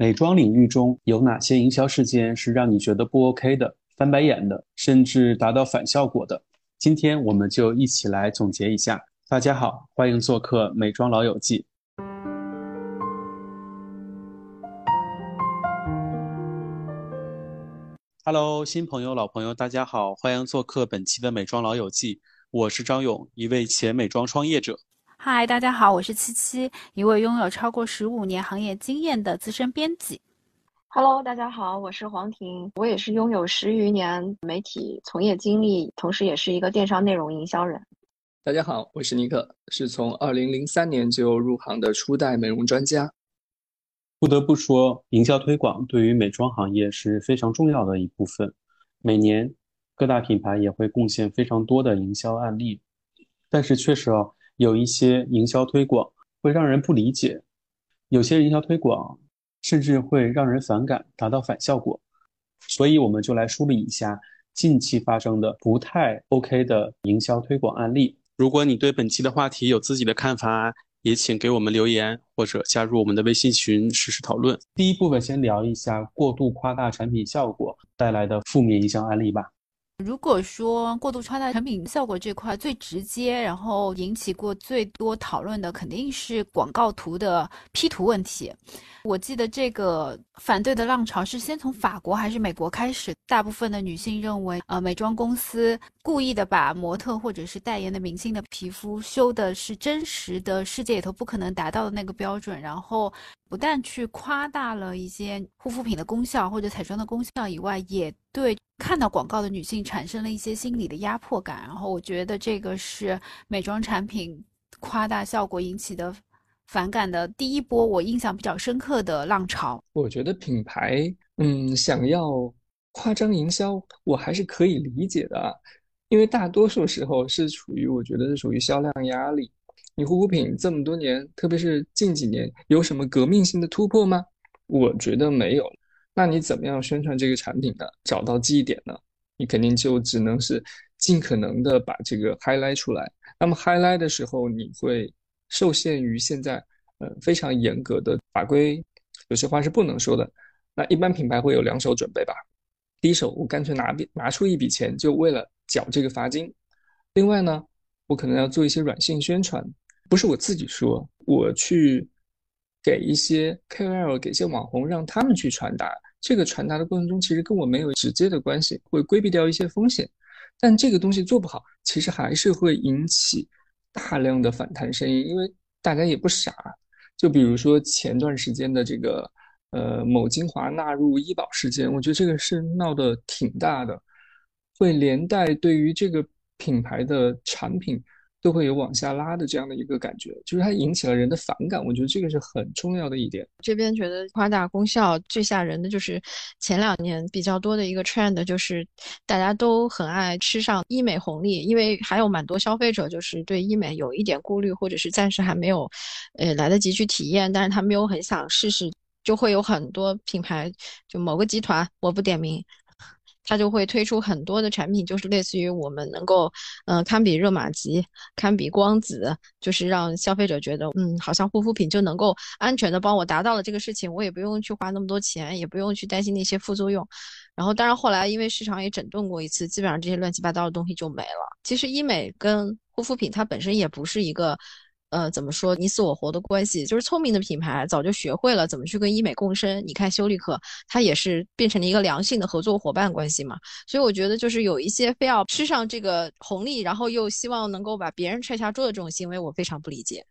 美妆领域中有哪些营销事件是让你觉得不 OK 的、翻白眼的，甚至达到反效果的？今天我们就一起来总结一下。大家好，欢迎做客《美妆老友记》。Hello，新朋友、老朋友，大家好，欢迎做客本期的《美妆老友记》。我是张勇，一位前美妆创业者。嗨，大家好，我是七七，一位拥有超过十五年行业经验的资深编辑。Hello，大家好，我是黄婷，我也是拥有十余年媒体从业经历，同时也是一个电商内容营销人。大家好，我是尼克，是从二零零三年就入行的初代美容专家。不得不说，营销推广对于美妆行业是非常重要的一部分，每年。各大品牌也会贡献非常多的营销案例，但是确实哦，有一些营销推广会让人不理解，有些营销推广甚至会让人反感，达到反效果。所以我们就来梳理一下近期发生的不太 OK 的营销推广案例。如果你对本期的话题有自己的看法，也请给我们留言或者加入我们的微信群实时讨论。第一部分先聊一下过度夸大产品效果带来的负面营销案例吧。如果说过度夸大产品效果这块最直接，然后引起过最多讨论的，肯定是广告图的 P 图问题。我记得这个反对的浪潮是先从法国还是美国开始？大部分的女性认为，呃，美妆公司故意的把模特或者是代言的明星的皮肤修的是真实的世界里头不可能达到的那个标准，然后不但去夸大了一些护肤品的功效或者彩妆的功效以外，也对看到广告的女性产生了一些心理的压迫感。然后我觉得这个是美妆产品夸大效果引起的。反感的第一波，我印象比较深刻的浪潮。我觉得品牌，嗯，想要夸张营销，我还是可以理解的，因为大多数时候是处于，我觉得是属于销量压力。你护肤品这么多年，特别是近几年，有什么革命性的突破吗？我觉得没有。那你怎么样宣传这个产品呢？找到记忆点呢？你肯定就只能是尽可能的把这个 highlight 出来。那么 highlight 的时候，你会。受限于现在，呃，非常严格的法规，有些话是不能说的。那一般品牌会有两手准备吧。第一手，我干脆拿笔拿出一笔钱，就为了缴这个罚金。另外呢，我可能要做一些软性宣传，不是我自己说，我去给一些 KOL，给一些网红，让他们去传达。这个传达的过程中，其实跟我没有直接的关系，会规避掉一些风险。但这个东西做不好，其实还是会引起。大量的反弹声音，因为大家也不傻，就比如说前段时间的这个呃某精华纳入医保事件，我觉得这个是闹得挺大的，会连带对于这个品牌的产品。都会有往下拉的这样的一个感觉，就是它引起了人的反感。我觉得这个是很重要的一点。这边觉得夸大功效最吓人的就是前两年比较多的一个 trend，就是大家都很爱吃上医美红利，因为还有蛮多消费者就是对医美有一点顾虑，或者是暂时还没有，呃，来得及去体验，但是他没有很想试试，就会有很多品牌，就某个集团，我不点名。它就会推出很多的产品，就是类似于我们能够，嗯，堪比热玛吉，堪比光子，就是让消费者觉得，嗯，好像护肤品就能够安全的帮我达到了这个事情，我也不用去花那么多钱，也不用去担心那些副作用。然后，当然后来因为市场也整顿过一次，基本上这些乱七八糟的东西就没了。其实医美跟护肤品它本身也不是一个。呃，怎么说你死我活的关系？就是聪明的品牌早就学会了怎么去跟医美共生。你看修丽可，它也是变成了一个良性的合作伙伴关系嘛。所以我觉得，就是有一些非要吃上这个红利，然后又希望能够把别人踹下桌的这种行为，我非常不理解。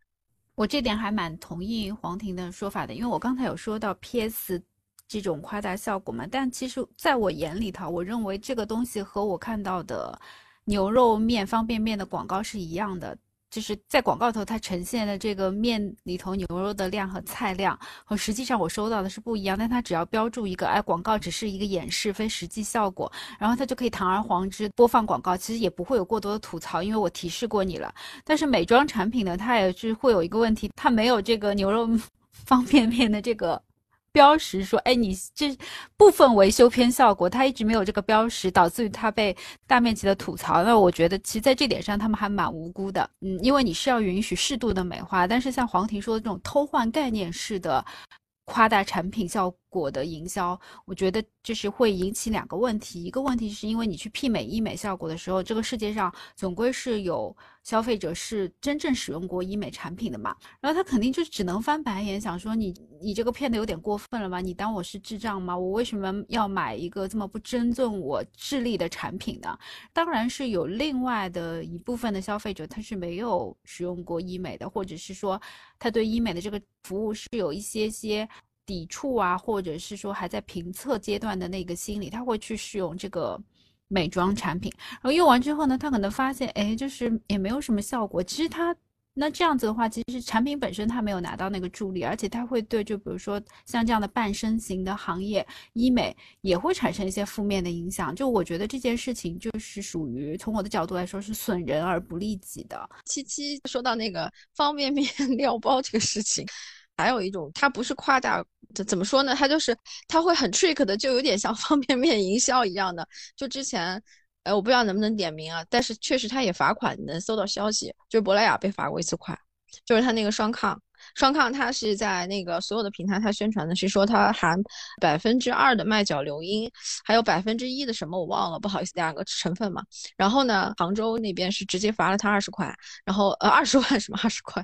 我这点还蛮同意黄婷的说法的，因为我刚才有说到 PS 这种夸大效果嘛，但其实在我眼里头，我认为这个东西和我看到的牛肉面方便面的广告是一样的。就是在广告头，它呈现的这个面里头牛肉的量和菜量，和实际上我收到的是不一样。但它只要标注一个，哎，广告只是一个演示，非实际效果，然后它就可以堂而皇之播放广告，其实也不会有过多的吐槽，因为我提示过你了。但是美妆产品呢，它也是会有一个问题，它没有这个牛肉 方便面的这个。标识说：“哎，你这部分维修片效果，它一直没有这个标识，导致于它被大面积的吐槽。那我觉得，其实在这点上，他们还蛮无辜的。嗯，因为你是要允许适度的美化，但是像黄婷说的这种偷换概念式的夸大产品效果的营销，我觉得就是会引起两个问题。一个问题是因为你去媲美医美效果的时候，这个世界上总归是有消费者是真正使用过医美产品的嘛，然后他肯定就只能翻白眼，想说你你这个骗的有点过分了吧？你当我是智障吗？我为什么要买一个这么不尊重我智力的产品呢？当然是有另外的一部分的消费者，他是没有使用过医美的，或者是说他对医美的这个服务是有一些些。抵触啊，或者是说还在评测阶段的那个心理，他会去试用这个美妆产品，然后用完之后呢，他可能发现，哎，就是也没有什么效果。其实他那这样子的话，其实产品本身他没有拿到那个助力，而且他会对就比如说像这样的半身型的行业，医美也会产生一些负面的影响。就我觉得这件事情就是属于从我的角度来说是损人而不利己的。七七说到那个方便面 料包这个事情。还有一种，它不是夸大，怎怎么说呢？它就是它会很 trick 的，就有点像 方便面营销一样的。就之前，呃，我不知道能不能点名啊，但是确实它也罚款，能搜到消息，就是珀莱雅被罚过一次款，就是它那个双抗。双抗它是在那个所有的平台，它宣传的是说它含百分之二的麦角硫因，还有百分之一的什么我忘了，不好意思，两个成分嘛。然后呢，杭州那边是直接罚了他二十块，然后呃二十万 什么二十块，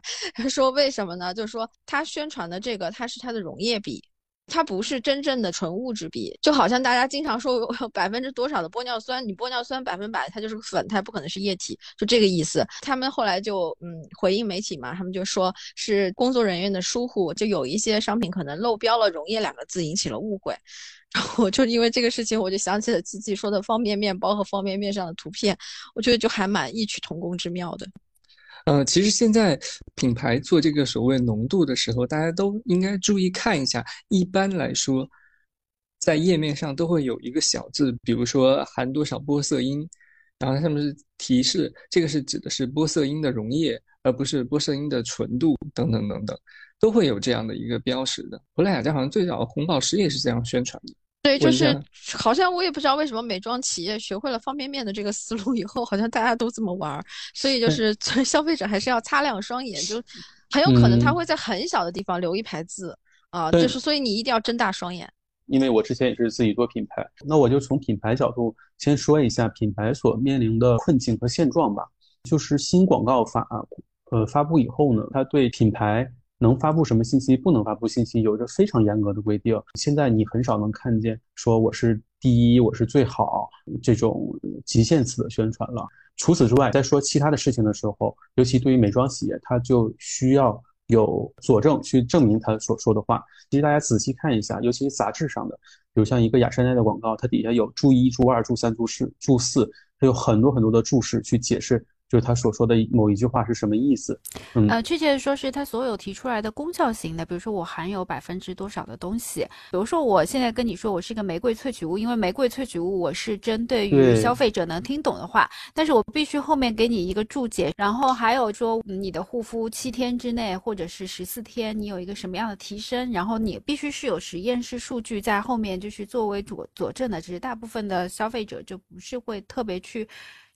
说为什么呢？就是说他宣传的这个它是它的溶液比。它不是真正的纯物质比，就好像大家经常说百分之多少的玻尿酸，你玻尿酸百分百它就是个粉，它不可能是液体，就这个意思。他们后来就嗯回应媒体嘛，他们就说是工作人员的疏忽，就有一些商品可能漏标了“溶液”两个字，引起了误会。然后就因为这个事情，我就想起了七七说的方便面包和方便面上的图片，我觉得就还蛮异曲同工之妙的。呃，其实现在品牌做这个所谓浓度的时候，大家都应该注意看一下。一般来说，在页面上都会有一个小字，比如说含多少玻色因，然后上面是提示，这个是指的是玻色因的溶液，而不是玻色因的纯度等等等等，都会有这样的一个标识的。珀莱雅家好像最早红宝石也是这样宣传的。对，就是好像我也不知道为什么美妆企业学会了方便面的这个思路以后，好像大家都这么玩儿，所以就是消费者还是要擦亮双眼，就很有可能他会在很小的地方留一排字啊，就是所以你一定要睁大双眼。因为我之前也是自己做品牌，那我就从品牌角度先说一下品牌所面临的困境和现状吧。就是新广告法呃发布以后呢，它对品牌。能发布什么信息，不能发布信息，有着非常严格的规定。现在你很少能看见说我是第一，我是最好这种极限词的宣传了。除此之外，在说其他的事情的时候，尤其对于美妆企业，它就需要有佐证去证明他所说的话。其实大家仔细看一下，尤其是杂志上的，比如像一个雅诗兰黛的广告，它底下有注一、注二、注三、注四、注四，它有很多很多的注释去解释。就是他所说的某一句话是什么意思？嗯，呃，确切的说是他所有提出来的功效型的，比如说我含有百分之多少的东西，比如说我现在跟你说我是一个玫瑰萃取物，因为玫瑰萃取物我是针对于消费者能听懂的话，但是我必须后面给你一个注解，然后还有说你的护肤七天之内或者是十四天你有一个什么样的提升，然后你必须是有实验室数据在后面就是作为佐佐证的，只是大部分的消费者就不是会特别去。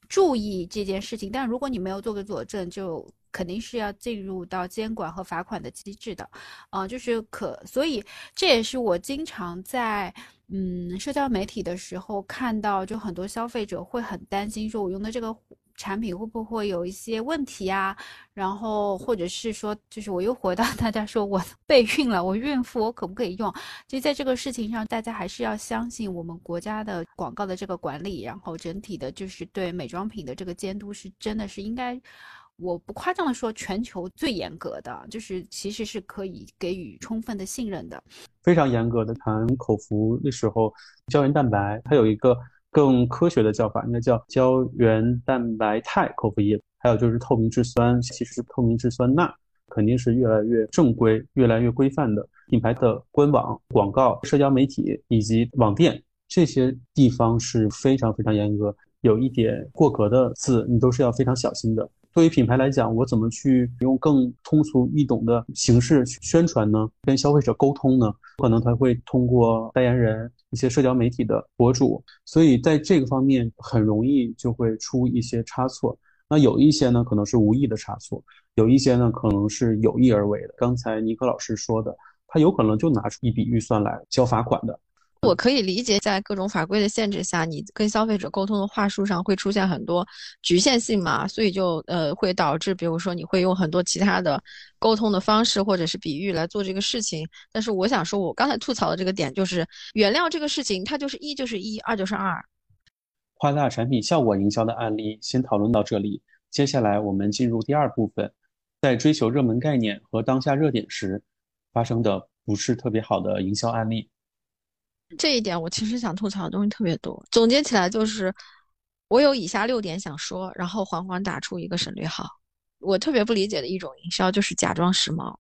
注意这件事情，但如果你没有做个佐证，就肯定是要进入到监管和罚款的机制的，啊，就是可，所以这也是我经常在嗯社交媒体的时候看到，就很多消费者会很担心，说我用的这个。产品会不会有一些问题啊？然后或者是说，就是我又回到 大家说我备孕了，我孕妇我可不可以用？其实在这个事情上，大家还是要相信我们国家的广告的这个管理，然后整体的就是对美妆品的这个监督是真的是应该，我不夸张的说，全球最严格的，就是其实是可以给予充分的信任的。非常严格的谈口服的时候，胶原蛋白它有一个。更科学的叫法应该叫胶原蛋白肽口服液，还有就是透明质酸，其实透明质酸钠，肯定是越来越正规、越来越规范的。品牌的官网、广告、社交媒体以及网店这些地方是非常非常严格，有一点过格的字，你都是要非常小心的。对于品牌来讲，我怎么去用更通俗易懂的形式去宣传呢？跟消费者沟通呢？可能他会通过代言人、一些社交媒体的博主，所以在这个方面很容易就会出一些差错。那有一些呢，可能是无意的差错；有一些呢，可能是有意而为的。刚才尼克老师说的，他有可能就拿出一笔预算来交罚款的。我可以理解，在各种法规的限制下，你跟消费者沟通的话术上会出现很多局限性嘛，所以就呃会导致，比如说你会用很多其他的沟通的方式或者是比喻来做这个事情。但是我想说，我刚才吐槽的这个点就是，原料这个事情，它就是一就是一，二就是二。夸大产品效果营销的案例先讨论到这里，接下来我们进入第二部分，在追求热门概念和当下热点时发生的不是特别好的营销案例。这一点我其实想吐槽的东西特别多，总结起来就是我有以下六点想说，然后缓缓打出一个省略号。我特别不理解的一种营销就是假装时髦，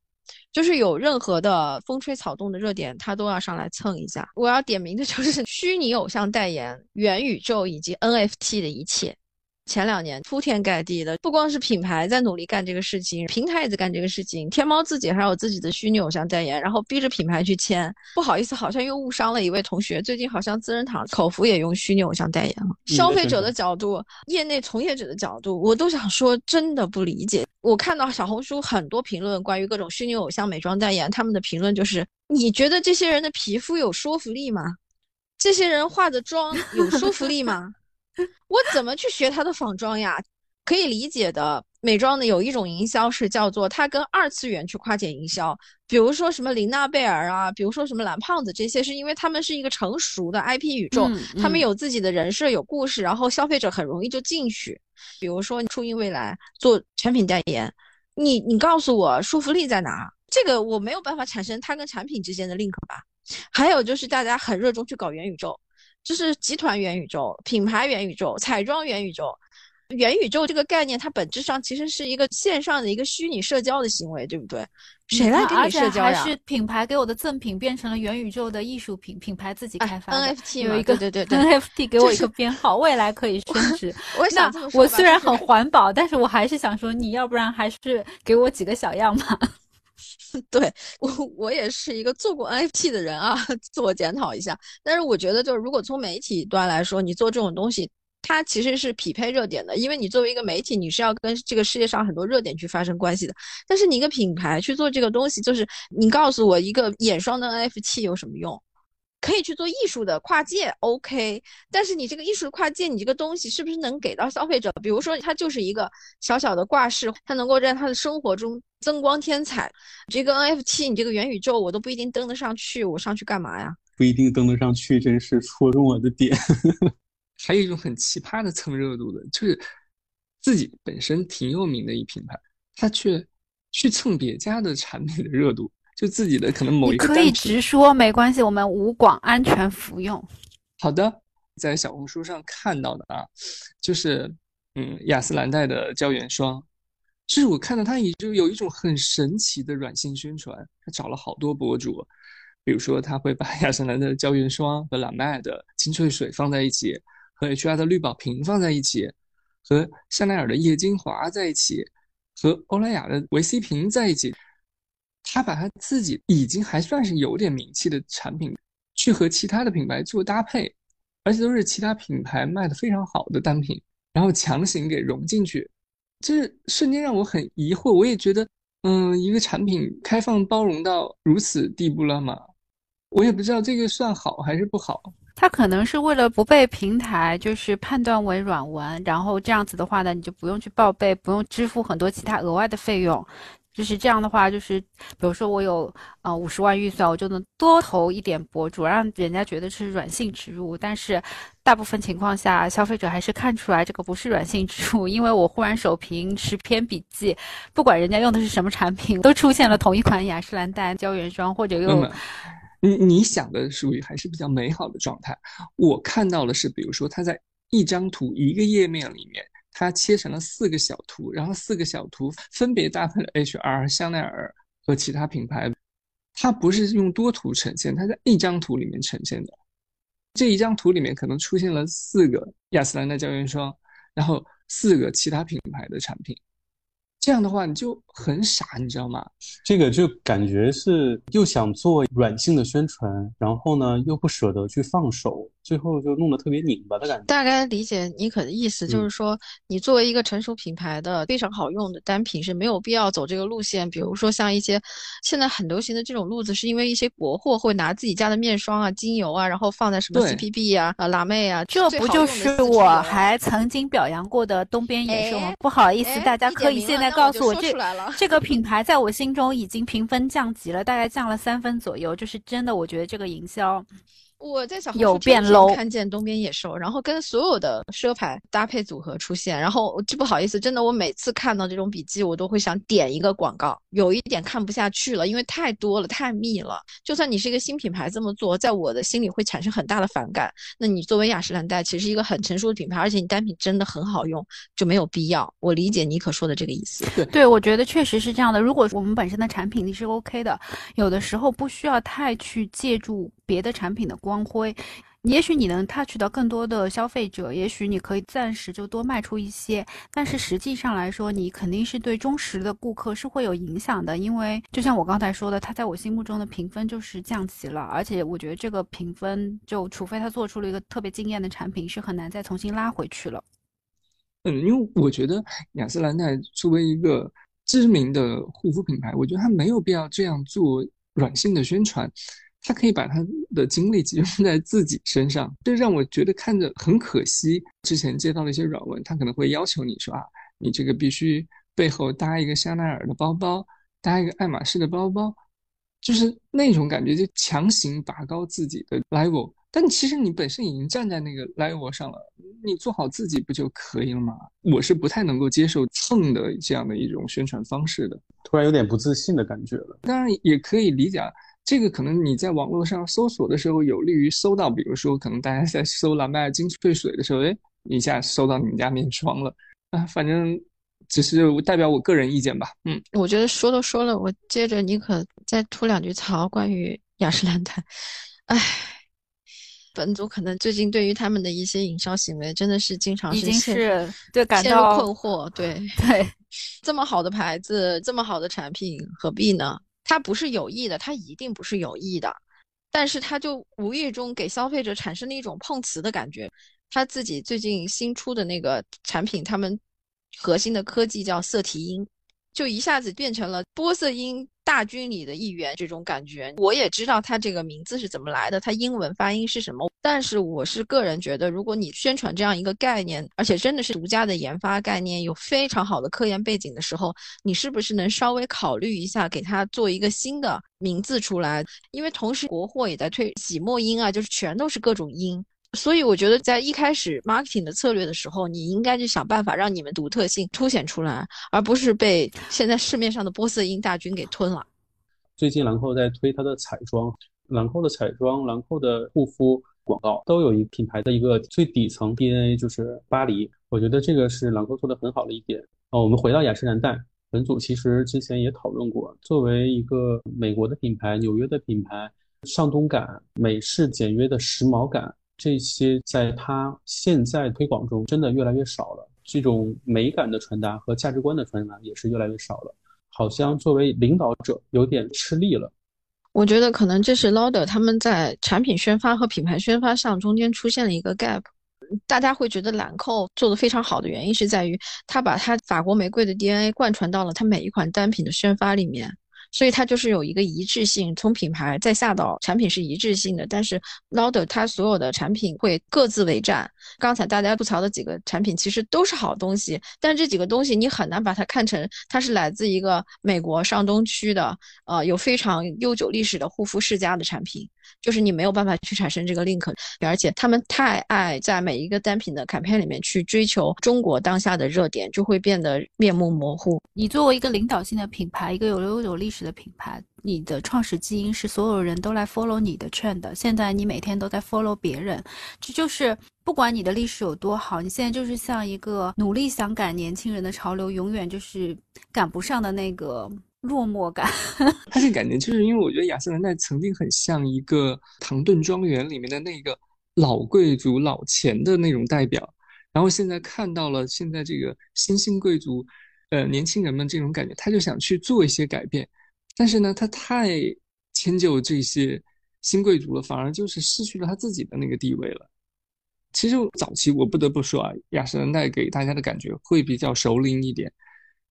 就是有任何的风吹草动的热点，他都要上来蹭一下。我要点名的就是 虚拟偶像代言、元宇宙以及 NFT 的一切。前两年铺天盖地的，不光是品牌在努力干这个事情，平台也在干这个事情。天猫自己还有自己的虚拟偶像代言，然后逼着品牌去签。不好意思，好像又误伤了一位同学。最近好像资生堂口服也用虚拟偶像代言了。消费者的角度，业内从业者的角度，我都想说，真的不理解。我看到小红书很多评论关于各种虚拟偶像美妆代言，他们的评论就是：你觉得这些人的皮肤有说服力吗？这些人化的妆有说服力吗？我怎么去学他的仿妆呀？可以理解的，美妆的有一种营销是叫做它跟二次元去跨界营销，比如说什么琳娜贝尔啊，比如说什么蓝胖子这些，是因为他们是一个成熟的 IP 宇宙，他们有自己的人设、有故事，然后消费者很容易就进去。比如说初音未来做产品代言，你你告诉我说服力在哪？这个我没有办法产生它跟产品之间的 link 吧？还有就是大家很热衷去搞元宇宙。就是集团元宇宙、品牌元宇宙、彩妆元宇宙。元宇宙这个概念，它本质上其实是一个线上的一个虚拟社交的行为，对不对？谁来跟你社交呀？还是品牌给我的赠品变成了元宇宙的艺术品，品牌自己开发 NFT 有一个对对对 NFT 给我一个编号，未来可以升值。我想我虽然很环保，但是我还是想说，你要不然还是给我几个小样嘛。对我，我也是一个做过 NFT 的人啊，自我检讨一下。但是我觉得，就是如果从媒体端来说，你做这种东西，它其实是匹配热点的，因为你作为一个媒体，你是要跟这个世界上很多热点去发生关系的。但是你一个品牌去做这个东西，就是你告诉我一个眼霜的 NFT 有什么用？可以去做艺术的跨界，OK，但是你这个艺术的跨界，你这个东西是不是能给到消费者？比如说，它就是一个小小的挂饰，它能够在他的生活中增光添彩。这个 NFT，你这个元宇宙，我都不一定登得上去，我上去干嘛呀？不一定登得上去，真是戳中我的点。还有一种很奇葩的蹭热度的，就是自己本身挺有名的一品牌，他却去蹭别家的产品的热度。就自己的可能某一个可以直说没关系，我们无广，安全服用。好的，在小红书上看到的啊，就是嗯雅诗兰黛的胶原霜，就是我看到它已经有一种很神奇的软性宣传，他找了好多博主，比如说他会把 雅诗兰黛的胶原霜和兰麦的精粹水放在一起，和 HR 的绿宝瓶放在一起，和香奈儿的液精华在一起，和欧莱雅的维 C 瓶在一起。他把他自己已经还算是有点名气的产品，去和其他的品牌做搭配，而且都是其他品牌卖的非常好的单品，然后强行给融进去，这瞬间让我很疑惑。我也觉得，嗯，一个产品开放包容到如此地步了吗？我也不知道这个算好还是不好。他可能是为了不被平台就是判断为软文，然后这样子的话呢，你就不用去报备，不用支付很多其他额外的费用。就是这样的话，就是比如说我有呃五十万预算，我就能多投一点博主，让人家觉得是软性植入。但是大部分情况下，消费者还是看出来这个不是软性植入，因为我忽然手屏十篇笔记，不管人家用的是什么产品，都出现了同一款雅诗兰黛胶原霜，或者用。你你想的属于还是比较美好的状态。我看到的是，比如说它在一张图一个页面里面。它切成了四个小图，然后四个小图分别搭配了 HR、香奈儿和其他品牌。它不是用多图呈现，它在一张图里面呈现的。这一张图里面可能出现了四个雅诗兰黛胶原霜，然后四个其他品牌的产品。这样的话你就很傻，你知道吗？这个就感觉是又想做软性的宣传，然后呢又不舍得去放手，最后就弄得特别拧巴的感觉。大概理解妮可的意思，就嗯是说，你作为一个成熟品牌的非常好用的单品是没有必要走这个路线。比如说像一些现在很流行的这种路子，是因为一些国货会拿自己家的面霜啊、精油啊，然后放在什么 CPB 啊、啊、辣妹啊，这不就是我还曾经表扬过的东边野兽吗哎？不好意思，哎大家可以现在告诉我，我这这个品牌在我心中已经评分降级了，大概降了三分左右。就是真的，我觉得这个营销我在小红有变书看见东边野兽，然后跟所有的奢牌搭配组合出现，然后这不好意思，真的我每次看到这种笔记，我都会想点一个广告，有一点看不下去了，因为太多了，太密了。就算你是一个新品牌这么做，在我的心里会产生很大的反感。那你作为雅诗兰黛，其实一个很成熟的品牌，而且你单品真的很好用，就没有必要。我理解妮可说的这个意思。对，我觉得确实是这样的。如果我们本身的产品力是 OK 的，有的时候不需要太去借助别的产品的光辉。也许你能 touch 到更多的消费者，也许你可以暂时就多卖出一些，但是实际上来说，你肯定是对忠实的顾客是会有影响的，因为就像我刚才说的，它在我心目中的评分就是降级了，而且我觉得这个评分就除非他做出了一个特别惊艳的产品，是很难再重新拉回去了。嗯，因为我觉得雅诗兰黛作为一个知名的护肤品牌，我觉得它没有必要这样做软性的宣传，它可以把他的精力集中在自己身上，这让我觉得看着很可惜。之前接到了一些软文，他可能会要求你说啊，你这个必须背后搭一个香奈儿的包包，搭一个爱马仕的包包，就是那种感觉，就强行拔高自己的 level。但其实你本身已经站在那个 level 上了，你做好自己不就可以了吗？我是不太能够接受蹭的这样的一种宣传方式的。突然有点不自信的感觉了。当然也可以理解，啊，这个可能你在网络上搜索的时候，有利于搜到，比如说可能大家在搜蓝麦精粹水的时候，哎，一下搜到你们家面霜了啊，反正只是代表我个人意见吧。嗯，我觉得说都说了，我接着你可再吐两句槽关于雅诗兰黛。唉，本组可能最近对于他们的一些营销行为，真的是经常已经是对感陷入到困惑。对，对，这么好的牌子，这么好的产品，何必呢？它不是有意的，它一定不是有意的，但是它就无意中给消费者产生了一种碰瓷的感觉。他自己最近新出的那个产品，他们核心的科技叫色提因，就一下子变成了玻色因大军里的一员这种感觉。我也知道他这个名字是怎么来的，他英文发音是什么，但是我是个人觉得，如果你宣传这样一个概念，而且真的是独家的研发概念，有非常好的科研背景的时候，你是不是能稍微考虑一下，给它做一个新的名字出来？因为同时国货也在推喜墨因啊，就是全都是各种因。所以我觉得，在一开始 marketing 的策略的时候，你应该就想办法让你们独特性凸显出来，而不是被现在市面上的玻色因大军给吞了。最近兰蔻在推它的彩妆，兰蔻的彩妆、兰蔻的护肤广告都有一品牌的一个最底层 DNA，就是巴黎。我觉得这个是兰蔻做的很好的一点。哦，我们回到雅诗兰黛，本组其实之前也讨论过，作为一个美国的品牌、纽约的品牌，上东感、美式简约的时髦感。这些在它现在推广中真的越来越少了，这种美感的传达和价值观的传达也是越来越少了，好像作为领导者有点吃力了。我觉得可能这是 Lauder 他们在产品宣发和品牌宣发上中间出现了一个 gap。大家会觉得兰蔻做的非常好的原因是在于，它把它法国玫瑰的 DNA 贯穿到了它每一款单品的宣发里面。所以它就是有一个一致性，从品牌再下到产品是一致性的。但是 Lauder 它所有的产品会各自为战。刚才大家吐槽的几个产品其实都是好东西，但这几个东西你很难把它看成它是来自一个美国上东区的，呃，有非常悠久历史的护肤世家的产品。就是你没有办法去产生这个 link，而且他们太爱在每一个单品的 campaign 里面去追求中国当下的热点，就会变得面目模糊。你作为一个领导性的品牌，一个有悠久历史的品牌，你的创始基因是所有人都来 follow 你的 trend。现在你每天都在 follow 别人，这就是不管你的历史有多好，你现在就是像一个努力想赶年轻人的潮流，永远就是赶不上的那个。落寞感，它这感觉就是因为我觉得雅诗兰黛曾经很像一个唐顿庄园里面的那个老贵族、老钱的那种代表，然后现在看到了现在这个新兴贵族呃年轻人们这种感觉，他就想去做一些改变，但是呢，他太迁就这些新贵族了，反而就是失去了他自己的那个地位了。其实早期我不得不说啊，雅诗兰黛给大家的感觉会比较熟龄一点，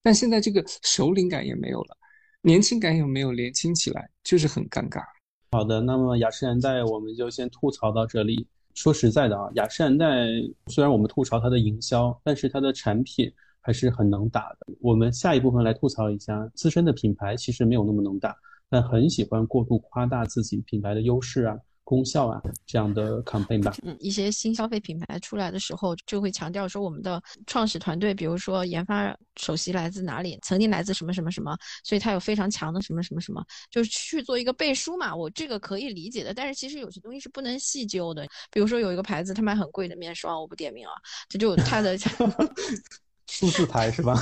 但现在这个熟龄感也没有了，年轻感也没有年轻起来，就是很尴尬。好的，那么雅诗兰黛我们就先吐槽到这里。说实在的啊，雅诗兰黛虽然我们吐槽它的营销，但是它的产品还是很能打的。我们下一部分来吐槽一下自身的品牌，其实没有那么能打，但很喜欢过度夸大自己品牌的优势啊。功效啊，这样的 campaign 吧。嗯，一些新消费品牌出来的时候，就会强调说我们的创始团队，比如说研发首席来自哪里，曾经来自什么什么什么，所以它有非常强的什么什么什么，就是去做一个背书嘛。我这个可以理解的，但是其实有些东西是不能细究的。比如说有一个牌子，他卖很贵的面霜，我不点名啊，这就它的。数字牌是吧？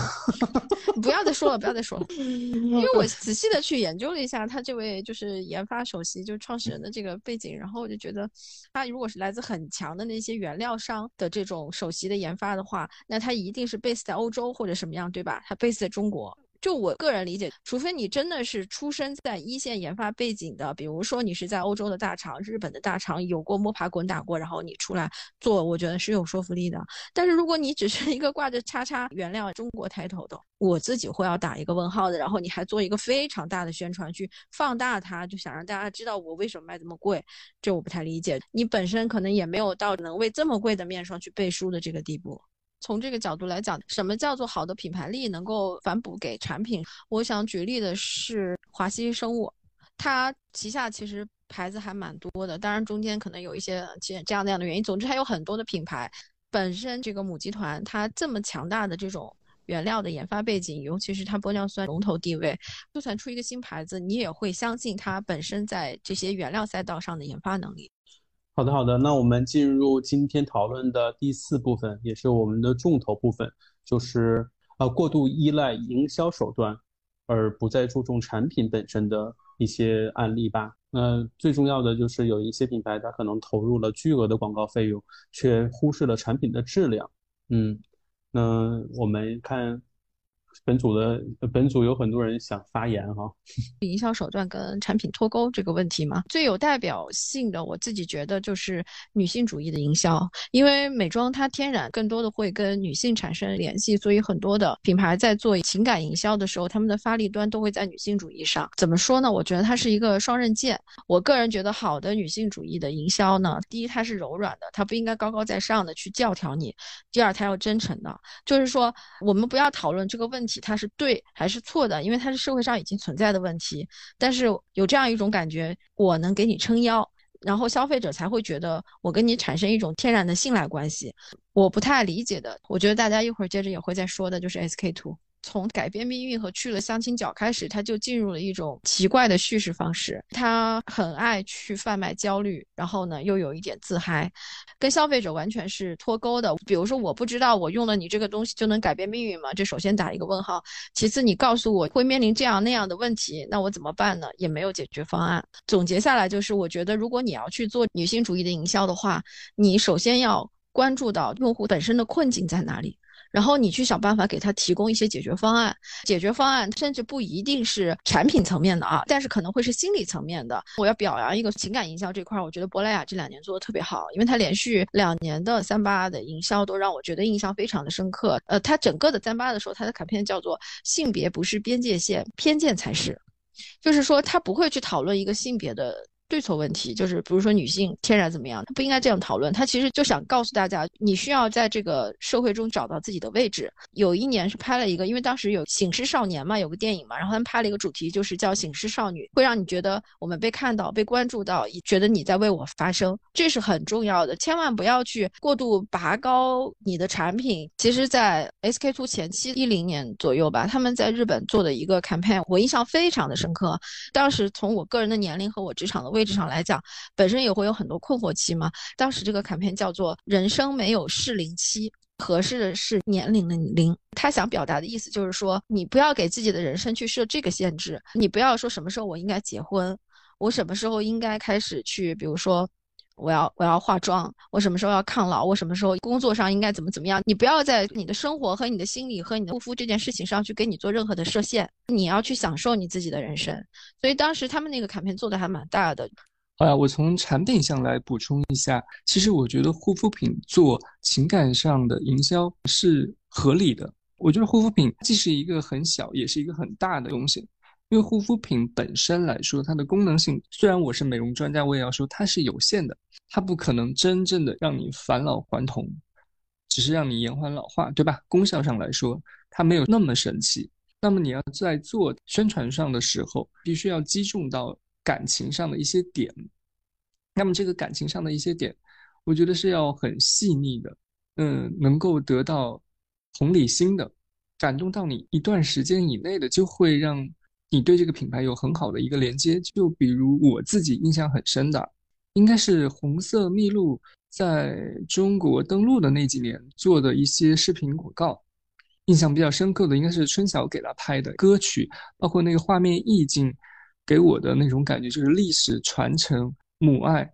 不要再说了，不要再说了，因为我仔细的去研究了一下他这位就是研发首席，就是创始人的这个背景，然后我就觉得，他如果是来自很强的那些原料商的这种首席的研发的话，那他一定是 base 在欧洲或者什么样，对吧？他 base 在中国。就我个人理解，除非你真的是出生在一线研发背景的，比如说你是在欧洲的大厂、日本的大厂有过摸爬滚打过，然后你出来做，我觉得是有说服力的。但是如果你只是一个挂着叉叉原料中国抬头的，我自己会要打一个问号的。然后你还做一个非常大的宣传去放大它，就想让大家知道我为什么卖这么贵，这我不太理解。你本身可能也没有到能为这么贵的面霜去背书的这个地步。从这个角度来讲，什么叫做好的品牌力能够反哺给产品？我想举例的是华西生物，它旗下其实牌子还蛮多的，当然中间可能有一些这这样那样的原因。总之还有很多的品牌，本身这个母集团它这么强大的这种原料的研发背景，尤其是它玻尿酸龙头地位，就算出一个新牌子，你也会相信它本身在这些原料赛道上的研发能力。好的，好的，那我们进入今天讨论的第四部分，也是我们的重头部分，就是呃过度依赖营销手段，而不再注重产品本身的一些案例吧。那最重要的就是有一些品牌，它可能投入了巨额的广告费用，却忽视了产品的质量。嗯，那我们看。本组的本组有很多人想发言哈，营销手段跟产品脱钩这个问题嘛，最有代表性的，我自己觉得就是女性主义的营销，因为美妆它天然更多的会跟女性产生联系，所以很多的品牌在做情感营销的时候，他们的发力端都会在女性主义上。怎么说呢？我觉得它是一个双刃剑。我个人觉得好的女性主义的营销呢，第一它是柔软的，它不应该高高在上的去教条你；第二它要真诚的，就是说我们不要讨论这个问题题。它是对还是错的？因为它是社会上已经存在的问题。但是有这样一种感觉，我能给你撑腰，然后消费者才会觉得我跟你产生一种天然的信赖关系。我不太理解的，我觉得大家一会儿接着也会再说的，就是 SK two。从改变命运和去了相亲角开始，他就进入了一种奇怪的叙事方式。他很爱去贩卖焦虑，然后呢又有一点自嗨，跟消费者完全是脱钩的。比如说，我不知道我用了你这个东西就能改变命运吗？这首先打一个问号。其次，你告诉我会面临这样那样的问题，那我怎么办呢？也没有解决方案。总结下来就是，我觉得如果你要去做女性主义的营销的话，你首先要关注到用户本身的困境在哪里。然后你去想办法给他提供一些解决方案，解决方案甚至不一定是产品层面的啊，但是可能会是心理层面的。我要表扬一个情感营销这块，我觉得珀莱雅这两年做的特别好，因为它连续两年的三八的营销都让我觉得印象非常的深刻。呃，它整个的三八的时候，它的卡片叫做“性别不是边界线，偏见才是”，就是说它不会去讨论一个性别的。对错问题就是，比如说女性天然怎么样，他不应该这样讨论。他其实就想告诉大家，你需要在这个社会中找到自己的位置。有一年是拍了一个，因为当时有《醒狮少年》嘛，有个电影嘛，然后他们拍了一个主题，就是叫《醒狮少女》，会让你觉得我们被看到、被关注到，觉得你在为我发声，这是很重要的。千万不要去过度拔高你的产品。其实，在 SK two 前期一零年左右吧，他们在日本做的一个 campaign，我印象非常的深刻。当时从我个人的年龄和我职场的。位置上来讲，本身也会有很多困惑期嘛。当时这个卡片叫做“人生没有适龄期，合适的是年龄的龄”。他想表达的意思就是说，你不要给自己的人生去设这个限制，你不要说什么时候我应该结婚，我什么时候应该开始去，比如说。我要我要化妆，我什么时候要抗老，我什么时候工作上应该怎么怎么样。你不要在你的生活和你的心理和你的护肤这件事情上去给你做任何的设限，你要去享受你自己的人生。所以当时他们那个卡片做的还蛮大的。好呀，我从产品上来补充一下，其实我觉得护肤品做情感上的营销是合理的。我觉得护肤品既是一个很小，也是一个很大的东西。因为护肤品本身来说，它的功能性虽然我是美容专家，我也要说它是有限的，它不可能真正的让你返老还童，只是让你延缓老化，对吧？功效上来说，它没有那么神奇。那么你要在做宣传上的时候，必须要击中到感情上的一些点。那么这个感情上的一些点，我觉得是要很细腻的，嗯，能够得到同理心的，感动到你一段时间以内的，就会让。你对这个品牌有很好的一个连接，就比如我自己印象很深的，应该是红色蜜露在中国登陆的那几年做的一些视频广告，印象比较深刻的应该是春晓给他拍的歌曲，包括那个画面意境，给我的那种感觉就是历史传承、母爱，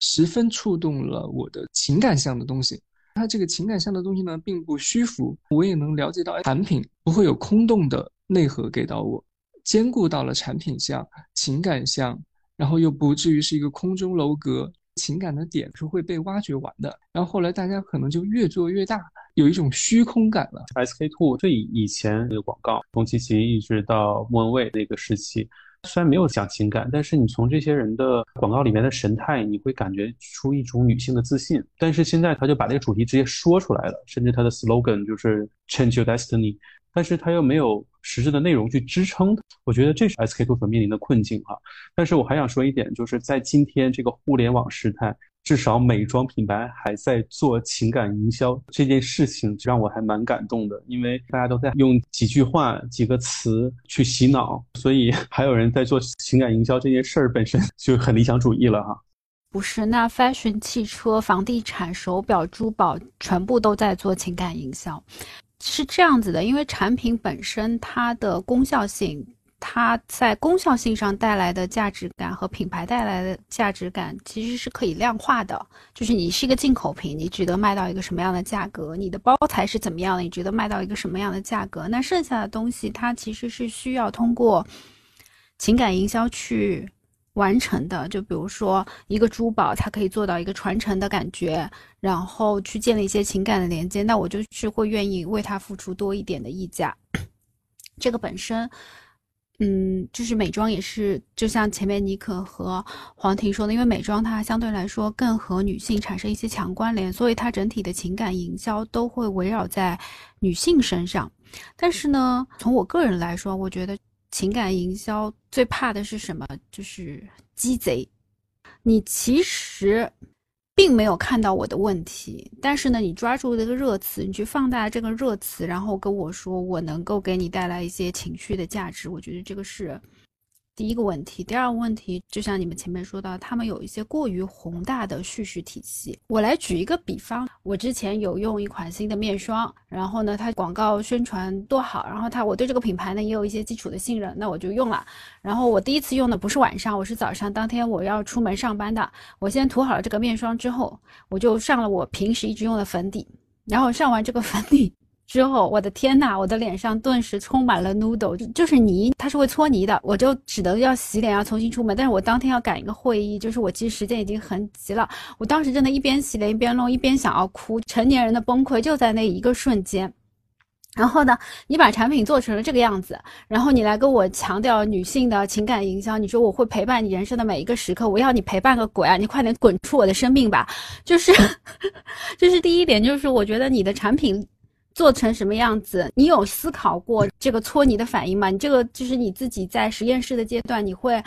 十分触动了我的情感向的东西。它这个情感向的东西呢，并不虚浮，我也能了解到产品不会有空洞的内核给到我。兼顾到了产品项、情感项，然后又不至于是一个空中楼阁，情感的点是会被挖掘完的。然后后来大家可能就越做越大，有一种虚空感了。SK two 最以前那个广告，从七七一直到莫文蔚那个时期，虽然没有讲情感，但是你从这些人的广告里面的神态，你会感觉出一种女性的自信。但是现在他就把这个主题直接说出来了，甚至他的 slogan 就是 Change your destiny。但是它又没有实质的内容去支撑，我觉得这是 SK two 所面临的困境哈。但是我还想说一点，就是在今天这个互联网时代，至少美妆品牌还在做情感营销这件事情，让我还蛮感动的。因为大家都在用几句话、几个词去洗脑，所以还有人在做情感营销这件事儿本身就很理想主义了哈。不是，那 fashion、汽车、房地产、手表、珠宝，全部都在做情感营销。是这样子的，因为产品本身它的功效性，它在功效性上带来的价值感和品牌带来的价值感其实是可以量化的。就是你是一个进口品，你值得卖到一个什么样的价格？你的包材是怎么样的？你值得卖到一个什么样的价格？那剩下的东西，它其实是需要通过情感营销去。完成的，就比如说一个珠宝，它可以做到一个传承的感觉，然后去建立一些情感的连接，那我就是会愿意为它付出多一点的溢价。这个本身，嗯，就是美妆也是，就像前面妮可和黄婷说的，因为美妆它相对来说更和女性产生一些强关联，所以它整体的情感营销都会围绕在女性身上。但是呢，从我个人来说，我觉得。情感营销最怕的是什么？就是鸡贼。你其实并没有看到我的问题，但是呢，你抓住这个热词，你去放大这个热词，然后跟我说我能够给你带来一些情绪的价值，我觉得这个是。第一个问题，第二个问题，就像你们前面说到，他们有一些过于宏大的叙事体系。我来举一个比方，我之前有用一款新的面霜，然后呢，它广告宣传多好，然后它我对这个品牌呢也有一些基础的信任，那我就用了。然后我第一次用的不是晚上，我是早上，当天我要出门上班的。我先涂好了这个面霜之后，我就上了我平时一直用的粉底，然后上完这个粉底。之后，我的天呐，我的脸上顿时充满了 noodle，就就是泥，它是会搓泥的，我就只能要洗脸，要重新出门。但是我当天要赶一个会议，就是我其实时间已经很急了，我当时真的一边洗脸一边弄，一边想要哭。成年人的崩溃就在那一个瞬间。然后呢，你把产品做成了这个样子，然后你来跟我强调女性的情感营销，你说我会陪伴你人生的每一个时刻，我要你陪伴个鬼啊！你快点滚出我的生命吧！就是，这是第一点，就是我觉得你的产品。做成什么样子？你有思考过这个搓泥的反应吗？你这个就是你自己在实验室的阶段，你会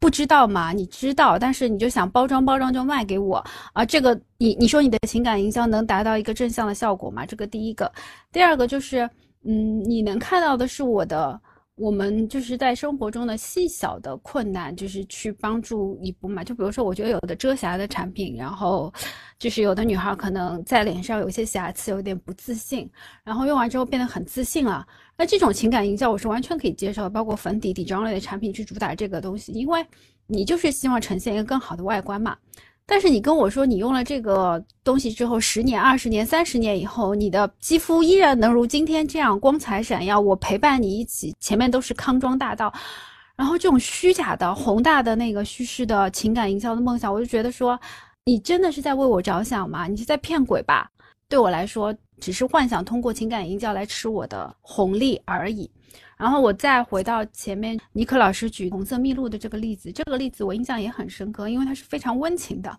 不知道吗？你知道，但是你就想包装包装就卖给我啊？这个你你说你的情感营销能达到一个正向的效果吗？这个第一个，第二个就是，嗯，你能看到的是我的。我们就是在生活中的细小的困难，就是去帮助一步嘛。就比如说，我觉得有的遮瑕的产品，然后就是有的女孩可能在脸上有一些瑕疵，有点不自信，然后用完之后变得很自信了。那这种情感营销我是完全可以接受，包括粉底、底妆类的产品去主打这个东西，因为你就是希望呈现一个更好的外观嘛。但是你跟我说，你用了这个东西之后，十年、二十年、三十年以后，你的肌肤依然能如今天这样光彩闪耀。我陪伴你一起，前面都是康庄大道，然后这种虚假的、宏大的那个叙事的情感营销的梦想，我就觉得说，你真的是在为我着想吗？你是在骗鬼吧？对我来说，只是幻想通过情感营销来吃我的红利而已。然后我再回到前面，尼克老师举红色蜜露的这个例子，这个例子我印象也很深刻，因为它是非常温情的。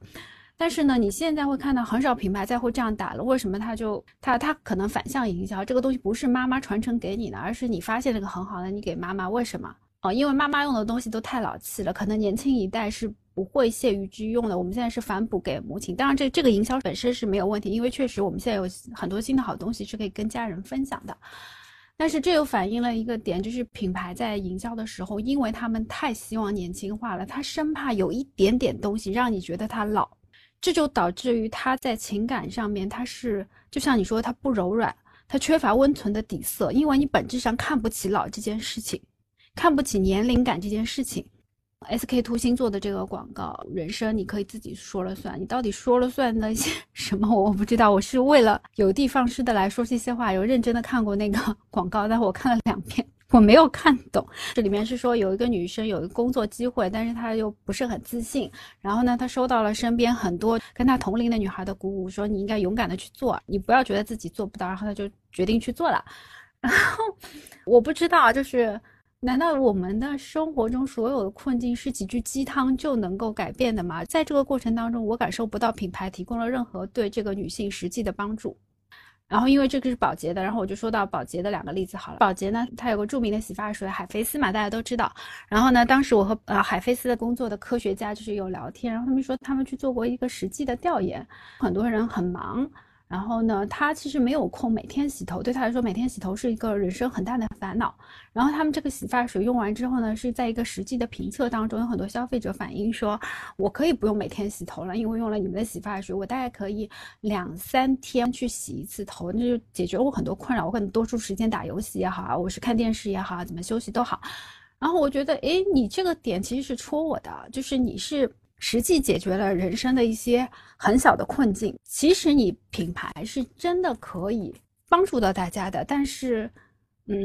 但是呢，你现在会看到很少品牌再会这样打了。为什么？他就他他可能反向营销，这个东西不是妈妈传承给你的，而是你发现了个很好的，你给妈妈。为什么？哦，因为妈妈用的东西都太老气了，可能年轻一代是不会屑于去用的。我们现在是反哺给母亲，当然这这个营销本身是没有问题，因为确实我们现在有很多新的好东西是可以跟家人分享的。但是这又反映了一个点，就是品牌在营销的时候，因为他们太希望年轻化了，他生怕有一点点东西让你觉得他老，这就导致于他在情感上面，他是就像你说，他不柔软，他缺乏温存的底色，因为你本质上看不起老这件事情，看不起年龄感这件事情。SK two 星做的这个广告，人生你可以自己说了算。你到底说了算那些 什么？我不知道。我是为了有的放矢的来说这些话，有认真的看过那个 广告，但是我看了两遍，我没有看懂。这里面是说有一个女生有一个工作机会，但是她又不是很自信。然后呢，她收到了身边很多跟她同龄的女孩的鼓舞，说你应该勇敢的去做，你不要觉得自己做不到。然后她就决定去做了。然后我不知道，就是。难道我们的生活中所有的困境是几句鸡汤就能够改变的吗？在这个过程当中，我感受不到品牌提供了任何对这个女性实际的帮助。然后，因为这个是宝洁的，然后我就说到宝洁的两个例子好了。宝洁呢，它有个著名的洗发水海飞丝嘛，大家都知道。然后呢，当时我和呃海飞丝的工作的科学家就是有聊天，然后他们说他们去做过一个实际的调研，很多人很忙。然后呢，他其实没有空每天洗头，对他来说，每天洗头是一个人生很大的烦恼。然后他们这个洗发水用完之后呢，是在一个实际的评测当中，有很多消费者反映说，我可以不用每天洗头了，因为用了你们的洗发水，我大概可以两三天去洗一次头，那就解决了我很多困扰。我可能多出时间打游戏也好啊，我是看电视也好啊，怎么休息都好。然后我觉得，哎，你这个点其实是戳我的，就是你是。实际解决了人生的一些很小的困境。其实你品牌是真的可以帮助到大家的，但是，嗯，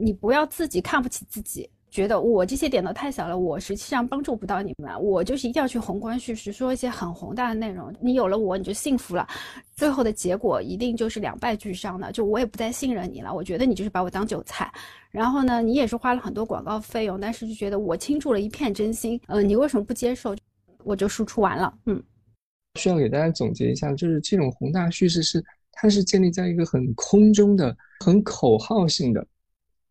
你不要自己看不起自己，觉得我这些点都太小了，我实际上帮助不到你们。我就是一定要去宏观叙事，说一些很宏大的内容。你有了我，你就幸福了。最后的结果一定就是两败俱伤的，就我也不再信任你了。我觉得你就是把我当韭菜。然后呢，你也是花了很多广告费用，但是就觉得我倾注了一片真心。嗯，你为什么不接受？我就输出完了，嗯，需要给大家总结一下，就是这种宏大叙事是它是建立在一个很空中的、很口号性的，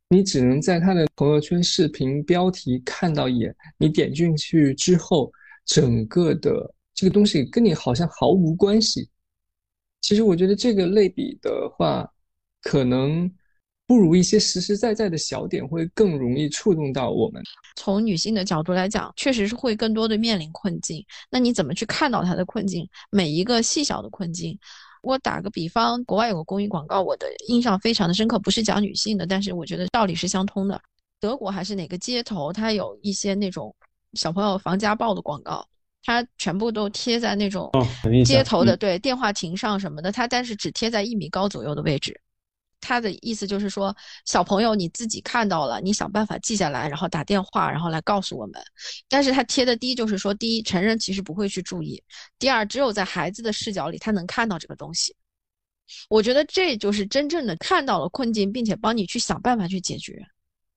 你只能在他的朋友圈视频标题看到一眼，你点进去之后，整个的这个东西跟你好像毫无关系。其实我觉得这个类比的话，可能。不如一些实实在在的小点会更容易触动到我们。从女性的角度来讲，确实是会更多的面临困境。那你怎么去看到她的困境？每一个细小的困境，我打个比方，国外有个公益广告，我的印象非常的深刻，不是讲女性的，但是我觉得道理是相通的。德国还是哪个街头，它有一些那种小朋友防家暴的广告，它全部都贴在那种街头的对电话亭上什么的，它但是只贴在一米高左右的位置。他的意思就是说，小朋友你自己看到了，你想办法记下来，然后打电话，然后来告诉我们。但是他贴的第一就是说，第一，成人其实不会去注意；第二，只有在孩子的视角里，他能看到这个东西。我觉得这就是真正的看到了困境，并且帮你去想办法去解决。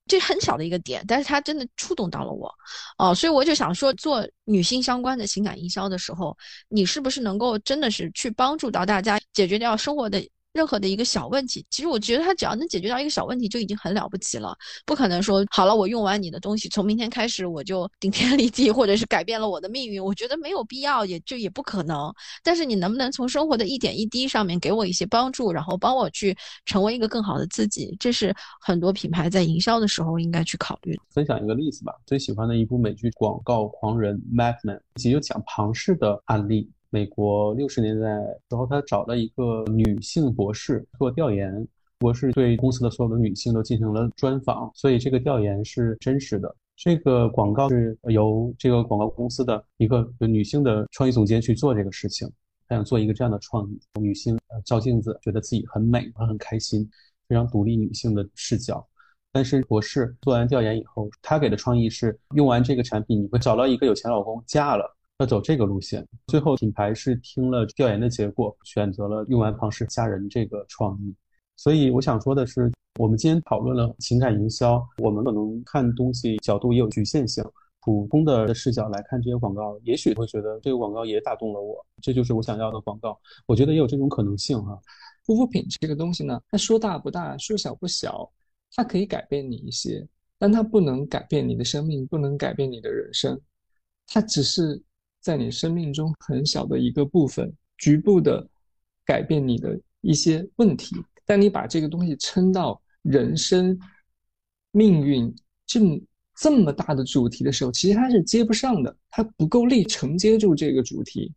这很小的一个点，但是他真的触动到了我，哦，所以我就想说，做女性相关的情感营销的时候，你是不是能够真的是去帮助到大家解决掉生活的？任何的一个小问题，其实我觉得他只要能解决到一个小问题，就已经很了不起了。不可能说好了，我用完你的东西，从明天开始我就顶天立地，或者是改变了我的命运。我觉得没有必要，也就也不可能。但是你能不能从生活的一点一滴上面给我一些帮助，然后帮我去成为一个更好的自己？这是很多品牌在营销的时候应该去考虑。分享一个例子吧，最喜欢的一部美剧《广告狂人》（Madman），其实就讲庞氏的案例。美国六十年代时候，他找了一个女性博士做调研，博士对公司的所有的女性都进行了专访，所以这个调研是真实的。这个广告是由这个广告公司的一个女性的创意总监去做这个事情，她想做一个这样的创意，女性照镜子觉得自己很美，她很开心，非常独立女性的视角。但是博士做完调研以后，他给的创意是用完这个产品，你会找到一个有钱老公嫁了，要走这个路线。最后品牌是听了调研的结果，选择了用完庞氏嫁人这个创意。所以我想说的是，我们今天讨论了情感营销，我们可能看东西角度也有局限性。普通的视角来看这些广告，也许会觉得这个广告也打动了我，这就是我想要的广告。我觉得也有这种可能性哈。护肤品这个东西呢，它说大不大，说小不小。它可以改变你一些，但它不能改变你的生命，不能改变你的人生。它只是在你生命中很小的一个部分，局部的改变你的一些问题。但你把这个东西撑到人生、命运这么这么大的主题的时候，其实它是接不上的，它不够力承接住这个主题。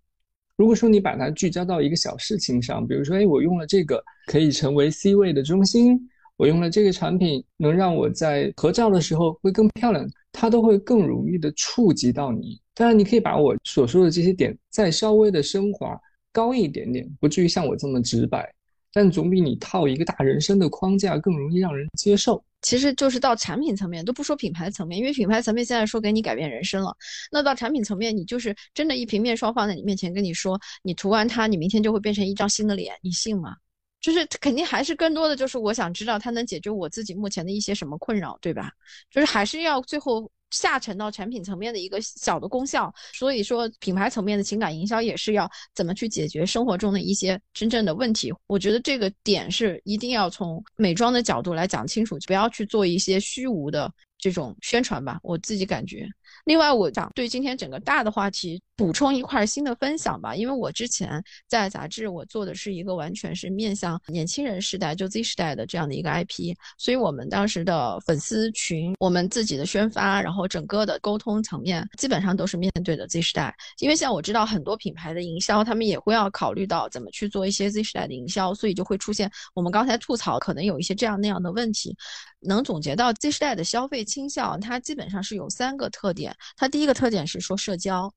如果说你把它聚焦到一个小事情上，比如说，哎，我用了这个可以成为 C 位的中心。我用了这个产品，能让我在合照的时候会更漂亮，它都会更容易的触及到你。当然，你可以把我所说的这些点再稍微的升华高一点点，不至于像我这么直白，但总比你套一个大人生的框架更容易让人接受。其实就是到产品层面，都不说品牌层面，因为品牌层面现在说给你改变人生了。那到产品层面，你就是真的一瓶面霜放在你面前，跟你说你涂完它，你明天就会变成一张新的脸，你信吗？就是肯定还是更多的就是我想知道它能解决我自己目前的一些什么困扰，对吧？就是还是要最后下沉到产品层面的一个小的功效。所以说品牌层面的情感营销也是要怎么去解决生活中的一些真正的问题。我觉得这个点是一定要从美妆的角度来讲清楚，不要去做一些虚无的这种宣传吧。我自己感觉。另外，我想对今天整个大的话题补充一块新的分享吧，因为我之前在杂志我做的是一个完全是面向年轻人时代，就 Z 时代的这样的一个 IP，所以我们当时的粉丝群，我们自己的宣发，然后整个的沟通层面，基本上都是面对的 Z 时代。因为像我知道很多品牌的营销，他们也会要考虑到怎么去做一些 Z 时代的营销，所以就会出现我们刚才吐槽可能有一些这样那样的问题。能总结到 Z 时代的消费倾向，它基本上是有三个特点。它第一个特点是说社交，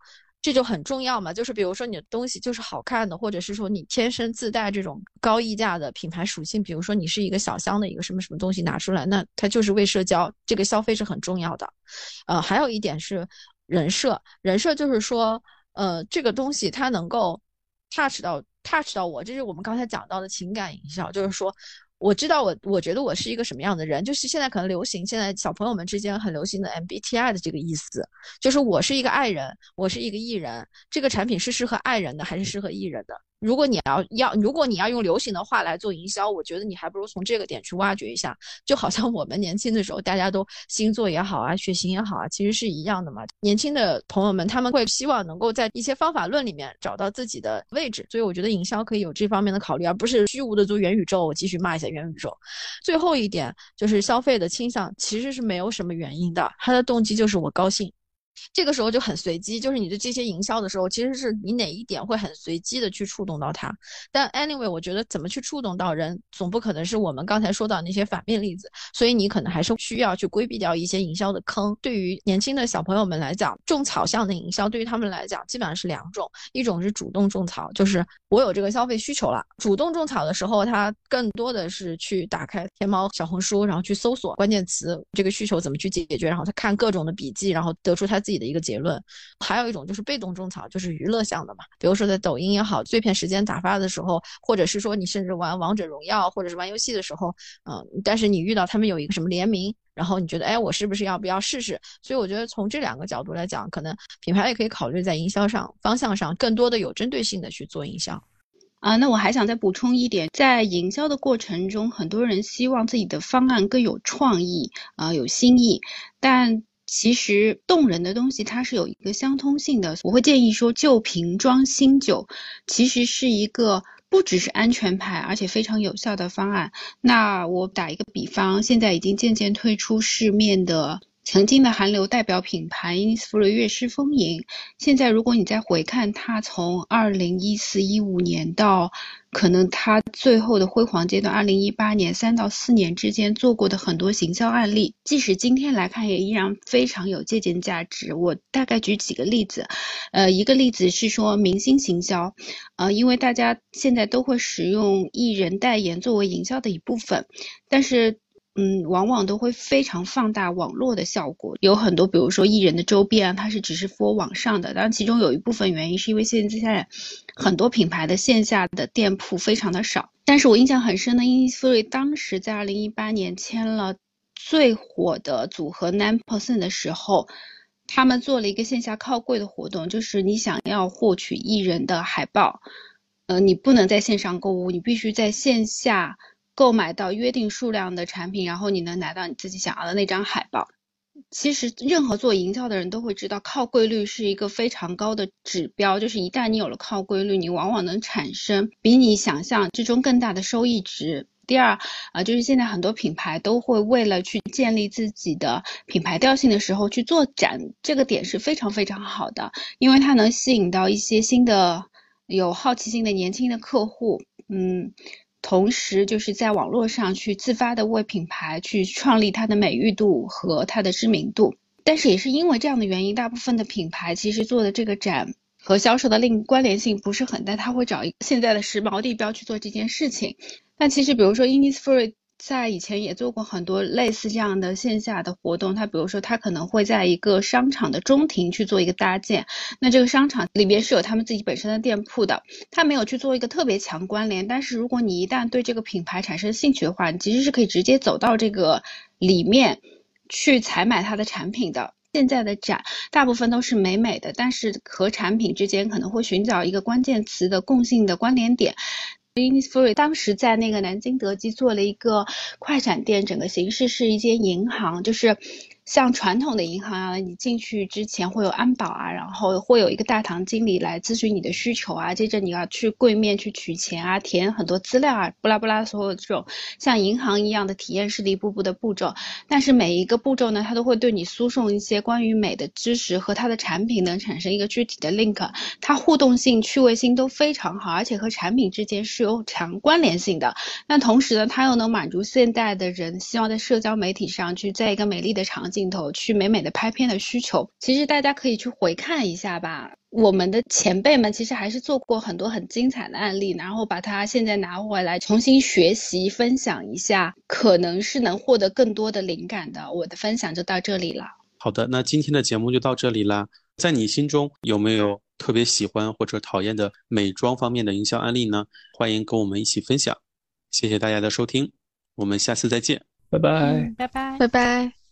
这就很重要嘛。就是比如说你的东西就是好看的，或者是说你天生自带这种高溢价的品牌属性。比如说你是一个小香的一个什么什么东西拿出来，那它就是为社交，这个消费是很重要的。呃，还有一点是人设，人设就是说，呃，这个东西它能够 touch 到 touch 到我，这是我们刚才讲到的情感营销，就是说。我知道我，我觉得我是一个什么样的人，就是现在可能流行，现在小朋友们之间很流行的 MBTI 的这个意思，就是我是一个爱人，我是一个艺人，这个产品是适合爱人的还是适合艺人的？如果你要要，如果你要用流行的话来做营销，我觉得你还不如从这个点去挖掘一下。就好像我们年轻的时候，大家都星座也好啊，血型也好啊，其实是一样的嘛。年轻的朋友们他们会希望能够在一些方法论里面找到自己的位置，所以我觉得营销可以有这方面的考虑，而不是虚无的做元宇宙。我继续骂一下元宇宙。最后一点就是消费的倾向其实是没有什么原因的，它的动机就是我高兴。这个时候就很随机，就是你的这些营销的时候，其实是你哪一点会很随机的去触动到他。但 anyway，我觉得怎么去触动到人，总不可能是我们刚才说到那些反面例子，所以你可能还是需要去规避掉一些营销的坑。对于年轻的小朋友们来讲，种草项的营销对于他们来讲基本上是两种，一种是主动种草，就是我有这个消费需求了。主动种草的时候，他更多的是去打开天猫、小红书，然后去搜索关键词，这个需求怎么去解决，然后他看各种的笔记，然后得出他。自己的一个结论，还有一种就是被动种草，就是娱乐向的嘛。比如说在抖音也好，碎片时间打发的时候，或者是说你甚至玩王者荣耀，或者是玩游戏的时候，嗯，但是你遇到他们有一个什么联名，然后你觉得，哎，我是不是要不要试试？所以我觉得从这两个角度来讲，可能品牌也可以考虑在营销上方向上更多的有针对性的去做营销。啊，那我还想再补充一点，在营销的过程中，很多人希望自己的方案更有创意啊，有新意，但。其实动人的东西它是有一个相通性的，我会建议说旧瓶装新酒，其实是一个不只是安全牌，而且非常有效的方案。那我打一个比方，现在已经渐渐退出市面的曾经的韩流代表品牌 Innisfree 悦诗风吟，现在如果你再回看它从二零一四一五年到可能它最后的辉煌阶段二零一八年三到四年之间做过的很多行销案例，即使今天来看也依然非常有借鉴价值。我大概举几个例子，呃，一个例子是说明星行销，呃，因为大家现在都会使用艺人代言作为营销的一部分，但是。嗯，往往都会非常放大网络的效果，有很多，比如说艺人的周边，它是只是 for 网上的，当然其中有一部分原因是因为现在很多品牌的线下的店铺非常的少。但是我印象很深的 i n s r e 当时在二零一八年签了最火的组合 Nine Percent 的时候，他们做了一个线下靠柜的活动，就是你想要获取艺人的海报，呃，你不能在线上购物，你必须在线下。购买到约定数量的产品，然后你能拿到你自己想要的那张海报。其实，任何做营销的人都会知道，靠柜率是一个非常高的指标。就是一旦你有了靠柜率，你往往能产生比你想象之中更大的收益值。第二，啊，就是现在很多品牌都会为了去建立自己的品牌调性的时候去做展，这个点是非常非常好的，因为它能吸引到一些新的有好奇心的年轻的客户。嗯。同时，就是在网络上去自发的为品牌去创立它的美誉度和它的知名度。但是也是因为这样的原因，大部分的品牌其实做的这个展和销售的另关联性不是很大，他会找一现在的时髦地标去做这件事情。但其实，比如说 Innisfree。在以前也做过很多类似这样的线下的活动，他比如说他可能会在一个商场的中庭去做一个搭建，那这个商场里边是有他们自己本身的店铺的，他没有去做一个特别强关联，但是如果你一旦对这个品牌产生兴趣的话，你其实是可以直接走到这个里面去采买它的产品的。现在的展大部分都是美美的，但是和产品之间可能会寻找一个关键词的共性的关联点。Innisfree 当时在那个南京德基做了一个快闪店，整个形式是一间银行，就是。像传统的银行啊，你进去之前会有安保啊，然后会有一个大堂经理来咨询你的需求啊，接着你要去柜面去取钱啊，填很多资料啊，不拉不拉，所有这种像银行一样的体验式的一步步的步骤。但是每一个步骤呢，它都会对你输送一些关于美的知识和它的产品能产生一个具体的 link，它互动性、趣味性都非常好，而且和产品之间是有强关联性的。那同时呢，它又能满足现代的人希望在社交媒体上去在一个美丽的场景。镜头去美美的拍片的需求，其实大家可以去回看一下吧。我们的前辈们其实还是做过很多很精彩的案例，然后把它现在拿回来重新学习分享一下，可能是能获得更多的灵感的。我的分享就到这里了。好的，那今天的节目就到这里啦。在你心中有没有特别喜欢或者讨厌的美妆方面的营销案例呢？欢迎跟我们一起分享。谢谢大家的收听，我们下次再见，拜拜，拜拜，拜拜。